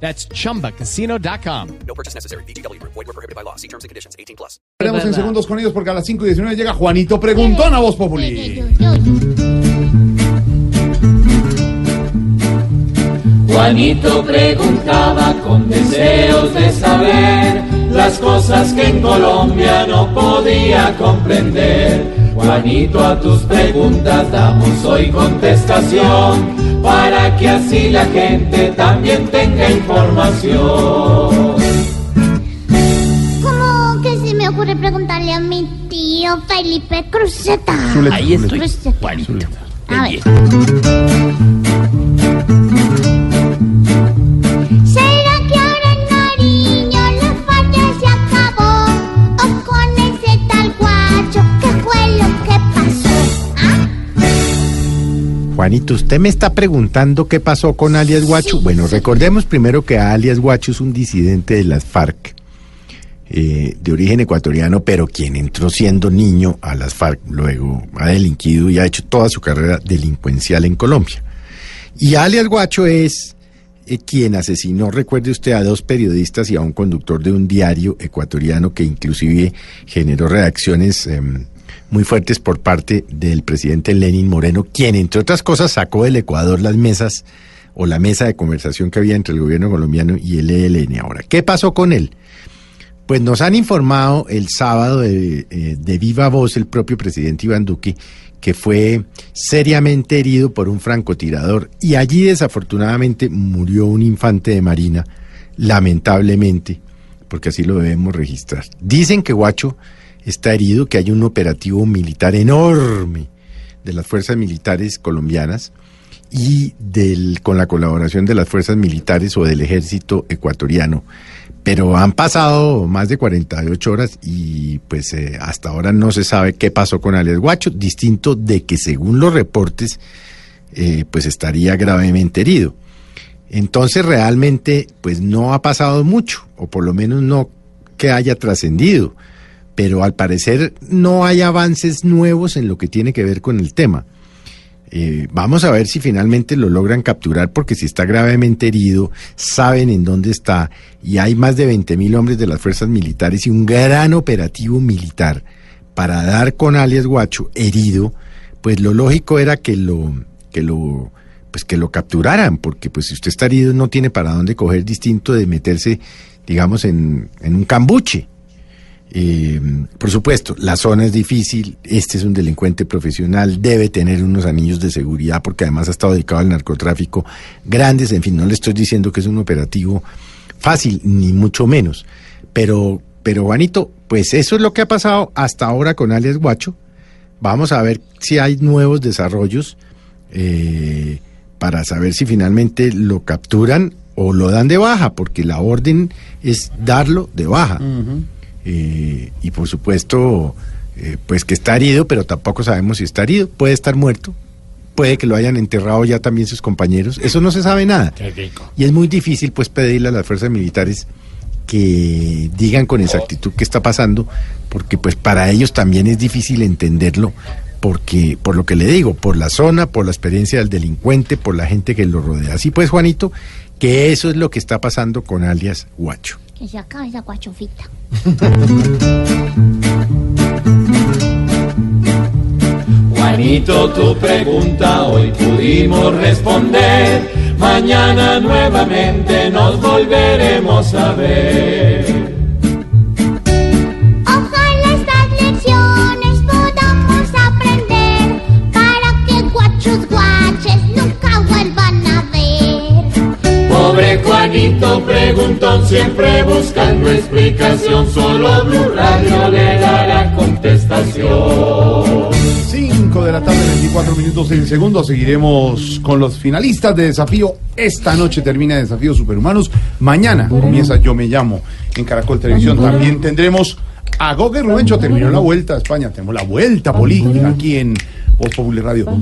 That's chumbacasino.com. No purchase necessary. BGW. Void were prohibited by law. See terms and conditions. 18 plus. Veremos en segundos con ellos porque a las 5 y 19 llega Juanito Preguntón a Voz Populi. Juanito preguntaba con deseos de saber las cosas que en Colombia no podía comprender. Juanito, a tus preguntas damos hoy contestación para que así la gente también tenga información. ¿Cómo que se me ocurre preguntarle a mi tío Felipe Cruzeta? Ahí estoy, Cruzeta. Juanito. A ver. Juanito, usted me está preguntando qué pasó con alias Guacho. Bueno, recordemos primero que alias Guacho es un disidente de las FARC, eh, de origen ecuatoriano, pero quien entró siendo niño a las FARC, luego ha delinquido y ha hecho toda su carrera delincuencial en Colombia. Y alias Guacho es eh, quien asesinó, recuerde usted, a dos periodistas y a un conductor de un diario ecuatoriano que inclusive generó reacciones em, muy fuertes por parte del presidente Lenin Moreno, quien entre otras cosas sacó del Ecuador las mesas o la mesa de conversación que había entre el gobierno colombiano y el ELN. Ahora, ¿qué pasó con él? Pues nos han informado el sábado de, eh, de viva voz el propio presidente Iván Duque que fue seriamente herido por un francotirador y allí desafortunadamente murió un infante de marina, lamentablemente, porque así lo debemos registrar. Dicen que Guacho está herido, que hay un operativo militar enorme de las fuerzas militares colombianas y con la colaboración de las fuerzas militares o del ejército ecuatoriano. Pero han pasado más de 48 horas y pues eh, hasta ahora no se sabe qué pasó con alias Guacho, distinto de que según los reportes eh, pues estaría gravemente herido. Entonces realmente pues no ha pasado mucho, o por lo menos no que haya trascendido, pero al parecer no hay avances nuevos en lo que tiene que ver con el tema. Eh, vamos a ver si finalmente lo logran capturar porque si está gravemente herido, saben en dónde está y hay más de 20 mil hombres de las fuerzas militares y un gran operativo militar para dar con alias Guacho herido, pues lo lógico era que lo, que lo, pues que lo capturaran, porque pues si usted está herido no tiene para dónde coger distinto de meterse, digamos, en, en un cambuche. Eh, por supuesto, la zona es difícil, este es un delincuente profesional, debe tener unos anillos de seguridad porque además ha estado dedicado al narcotráfico grandes, en fin, no le estoy diciendo que es un operativo fácil, ni mucho menos. Pero, pero Juanito, pues eso es lo que ha pasado hasta ahora con alias Guacho. Vamos a ver si hay nuevos desarrollos eh, para saber si finalmente lo capturan o lo dan de baja, porque la orden es darlo de baja. Eh, y por supuesto, eh, pues que está herido, pero tampoco sabemos si está herido. Puede estar muerto, puede que lo hayan enterrado ya también sus compañeros. Eso no se sabe nada. Y es muy difícil, pues, pedirle a las fuerzas militares que digan con exactitud qué está pasando, porque pues para ellos también es difícil entenderlo, porque por lo que le digo, por la zona, por la experiencia del delincuente, por la gente que lo rodea. Así pues, Juanito, que eso es lo que está pasando con alias Guacho. Que se acabe esa guachofita. Juanito, tu pregunta hoy pudimos responder. Mañana nuevamente nos volveremos a ver. Pobre Juanito preguntón, siempre buscando explicación. Solo Blue Radio le dará contestación. 5 de la tarde, 24 minutos en segundos. Seguiremos con los finalistas de desafío. Esta noche termina Desafío Superhumanos. Mañana comienza Yo Me Llamo en Caracol Televisión. También tendremos a Gogue Rubencho terminó la vuelta a España. Tenemos la vuelta política aquí en Voz Popular Radio.